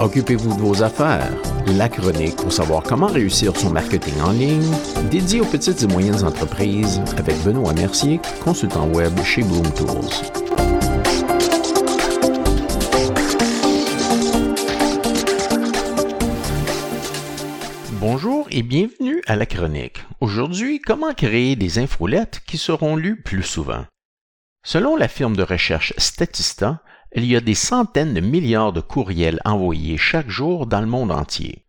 Occupez-vous de vos affaires. La chronique pour savoir comment réussir son marketing en ligne, dédié aux petites et moyennes entreprises avec Benoît Mercier, consultant web chez Bloom Tools. Bonjour et bienvenue à la chronique. Aujourd'hui, comment créer des infolettes qui seront lues plus souvent? Selon la firme de recherche Statista, il y a des centaines de milliards de courriels envoyés chaque jour dans le monde entier.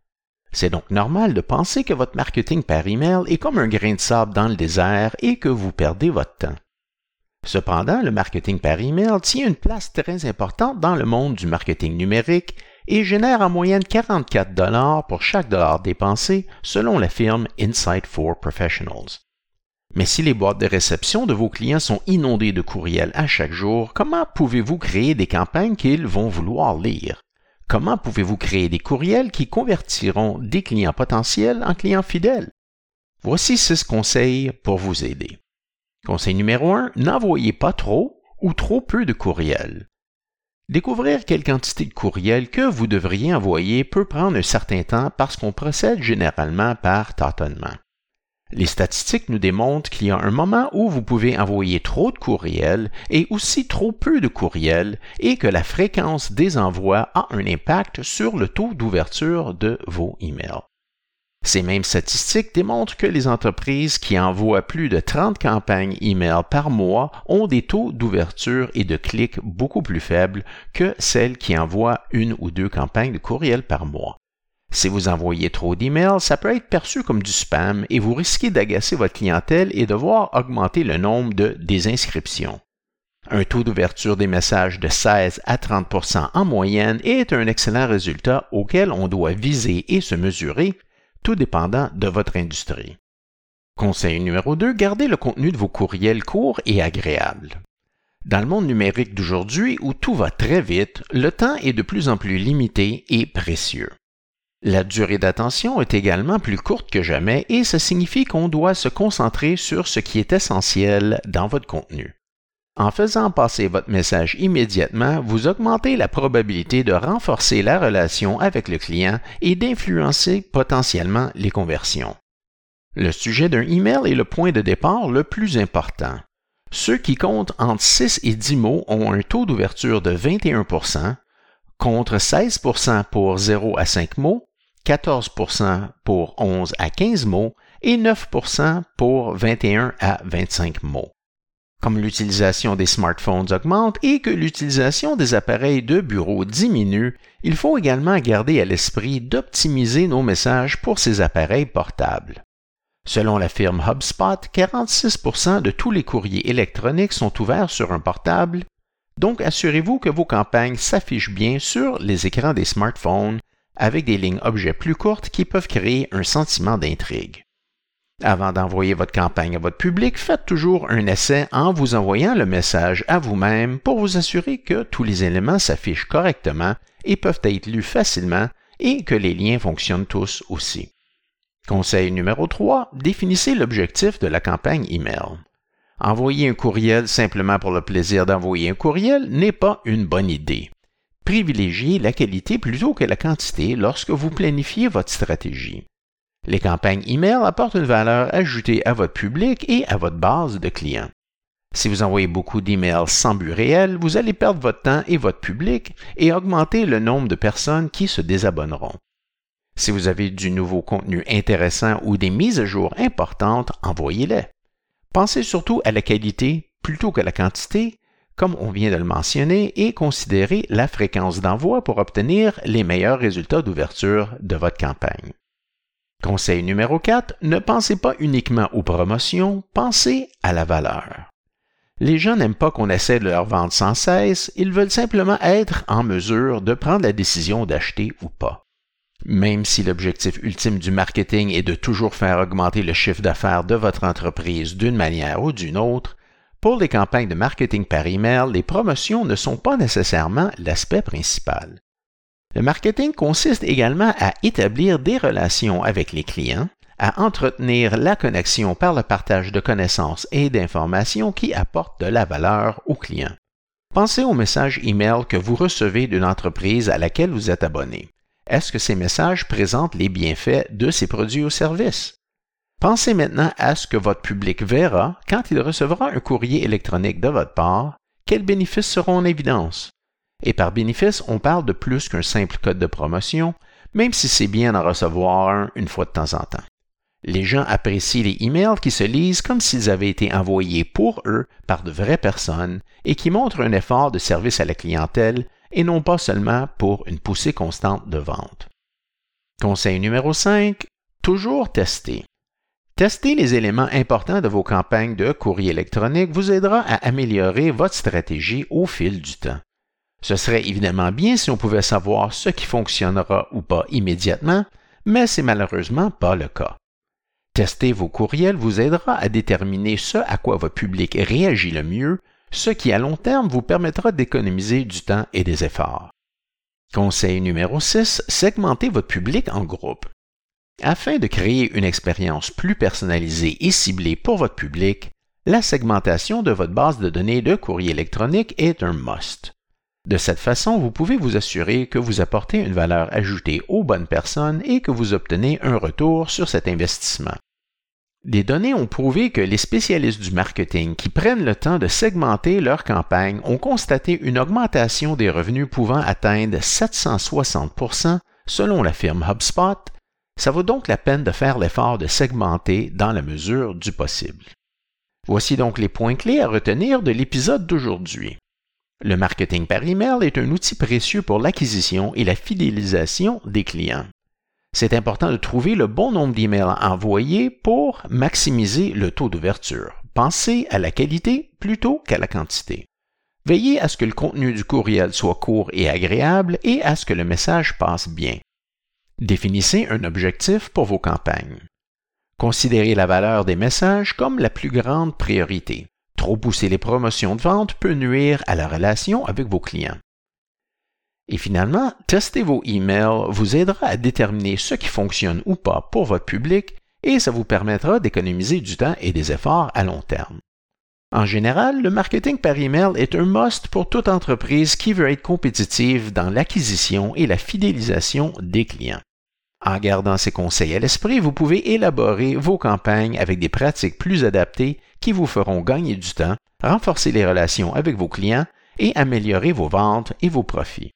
C'est donc normal de penser que votre marketing par email est comme un grain de sable dans le désert et que vous perdez votre temps. Cependant, le marketing par email tient une place très importante dans le monde du marketing numérique et génère en moyenne 44 dollars pour chaque dollar dépensé selon la firme Insight for Professionals. Mais si les boîtes de réception de vos clients sont inondées de courriels à chaque jour, comment pouvez-vous créer des campagnes qu'ils vont vouloir lire? Comment pouvez-vous créer des courriels qui convertiront des clients potentiels en clients fidèles? Voici six conseils pour vous aider. Conseil numéro 1, n'envoyez pas trop ou trop peu de courriels. Découvrir quelle quantité de courriels que vous devriez envoyer peut prendre un certain temps parce qu'on procède généralement par tâtonnement. Les statistiques nous démontrent qu'il y a un moment où vous pouvez envoyer trop de courriels et aussi trop peu de courriels et que la fréquence des envois a un impact sur le taux d'ouverture de vos emails. Ces mêmes statistiques démontrent que les entreprises qui envoient plus de 30 campagnes email par mois ont des taux d'ouverture et de clics beaucoup plus faibles que celles qui envoient une ou deux campagnes de courriel par mois. Si vous envoyez trop d'emails, ça peut être perçu comme du spam et vous risquez d'agacer votre clientèle et de voir augmenter le nombre de désinscriptions. Un taux d'ouverture des messages de 16 à 30% en moyenne est un excellent résultat auquel on doit viser et se mesurer, tout dépendant de votre industrie. Conseil numéro 2, gardez le contenu de vos courriels courts et agréables. Dans le monde numérique d'aujourd'hui où tout va très vite, le temps est de plus en plus limité et précieux. La durée d'attention est également plus courte que jamais et ça signifie qu'on doit se concentrer sur ce qui est essentiel dans votre contenu. En faisant passer votre message immédiatement, vous augmentez la probabilité de renforcer la relation avec le client et d'influencer potentiellement les conversions. Le sujet d'un email est le point de départ le plus important. Ceux qui comptent entre 6 et 10 mots ont un taux d'ouverture de 21% contre 16% pour 0 à 5 mots 14% pour 11 à 15 mots et 9% pour 21 à 25 mots. Comme l'utilisation des smartphones augmente et que l'utilisation des appareils de bureau diminue, il faut également garder à l'esprit d'optimiser nos messages pour ces appareils portables. Selon la firme HubSpot, 46% de tous les courriers électroniques sont ouverts sur un portable, donc assurez-vous que vos campagnes s'affichent bien sur les écrans des smartphones avec des lignes objets plus courtes qui peuvent créer un sentiment d'intrigue. Avant d'envoyer votre campagne à votre public, faites toujours un essai en vous envoyant le message à vous-même pour vous assurer que tous les éléments s'affichent correctement et peuvent être lus facilement et que les liens fonctionnent tous aussi. Conseil numéro 3, définissez l'objectif de la campagne email. Envoyer un courriel simplement pour le plaisir d'envoyer un courriel n'est pas une bonne idée privilégiez la qualité plutôt que la quantité lorsque vous planifiez votre stratégie. Les campagnes email apportent une valeur ajoutée à votre public et à votre base de clients. Si vous envoyez beaucoup d'emails sans but réel, vous allez perdre votre temps et votre public et augmenter le nombre de personnes qui se désabonneront. Si vous avez du nouveau contenu intéressant ou des mises à jour importantes, envoyez-les. Pensez surtout à la qualité plutôt que la quantité comme on vient de le mentionner, et considérez la fréquence d'envoi pour obtenir les meilleurs résultats d'ouverture de votre campagne. Conseil numéro 4, ne pensez pas uniquement aux promotions, pensez à la valeur. Les gens n'aiment pas qu'on essaie de leur vendre sans cesse, ils veulent simplement être en mesure de prendre la décision d'acheter ou pas. Même si l'objectif ultime du marketing est de toujours faire augmenter le chiffre d'affaires de votre entreprise d'une manière ou d'une autre, pour les campagnes de marketing par email, les promotions ne sont pas nécessairement l'aspect principal. Le marketing consiste également à établir des relations avec les clients, à entretenir la connexion par le partage de connaissances et d'informations qui apportent de la valeur aux clients. Pensez au message email que vous recevez d'une entreprise à laquelle vous êtes abonné. est-ce que ces messages présentent les bienfaits de ces produits ou services? Pensez maintenant à ce que votre public verra quand il recevra un courrier électronique de votre part, quels bénéfices seront en évidence? Et par bénéfice, on parle de plus qu'un simple code de promotion, même si c'est bien d'en recevoir un une fois de temps en temps. Les gens apprécient les emails qui se lisent comme s'ils avaient été envoyés pour eux par de vraies personnes et qui montrent un effort de service à la clientèle et non pas seulement pour une poussée constante de vente. Conseil numéro 5. Toujours tester. Tester les éléments importants de vos campagnes de courrier électronique vous aidera à améliorer votre stratégie au fil du temps. Ce serait évidemment bien si on pouvait savoir ce qui fonctionnera ou pas immédiatement, mais c'est malheureusement pas le cas. Tester vos courriels vous aidera à déterminer ce à quoi votre public réagit le mieux, ce qui à long terme vous permettra d'économiser du temps et des efforts. Conseil numéro 6, segmentez votre public en groupes. Afin de créer une expérience plus personnalisée et ciblée pour votre public, la segmentation de votre base de données de courrier électronique est un must. De cette façon, vous pouvez vous assurer que vous apportez une valeur ajoutée aux bonnes personnes et que vous obtenez un retour sur cet investissement. Des données ont prouvé que les spécialistes du marketing qui prennent le temps de segmenter leur campagne ont constaté une augmentation des revenus pouvant atteindre 760% selon la firme HubSpot ça vaut donc la peine de faire l'effort de segmenter dans la mesure du possible. Voici donc les points clés à retenir de l'épisode d'aujourd'hui. Le marketing par email est un outil précieux pour l'acquisition et la fidélisation des clients. C'est important de trouver le bon nombre d'emails envoyés pour maximiser le taux d'ouverture. Pensez à la qualité plutôt qu'à la quantité. Veillez à ce que le contenu du courriel soit court et agréable et à ce que le message passe bien. Définissez un objectif pour vos campagnes. Considérez la valeur des messages comme la plus grande priorité. Trop pousser les promotions de vente peut nuire à la relation avec vos clients. Et finalement, tester vos emails vous aidera à déterminer ce qui fonctionne ou pas pour votre public et ça vous permettra d'économiser du temps et des efforts à long terme. En général, le marketing par email est un must pour toute entreprise qui veut être compétitive dans l'acquisition et la fidélisation des clients. En gardant ces conseils à l'esprit, vous pouvez élaborer vos campagnes avec des pratiques plus adaptées qui vous feront gagner du temps, renforcer les relations avec vos clients et améliorer vos ventes et vos profits.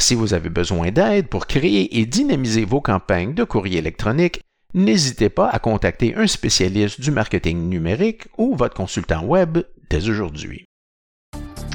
Si vous avez besoin d'aide pour créer et dynamiser vos campagnes de courrier électronique, n'hésitez pas à contacter un spécialiste du marketing numérique ou votre consultant web dès aujourd'hui.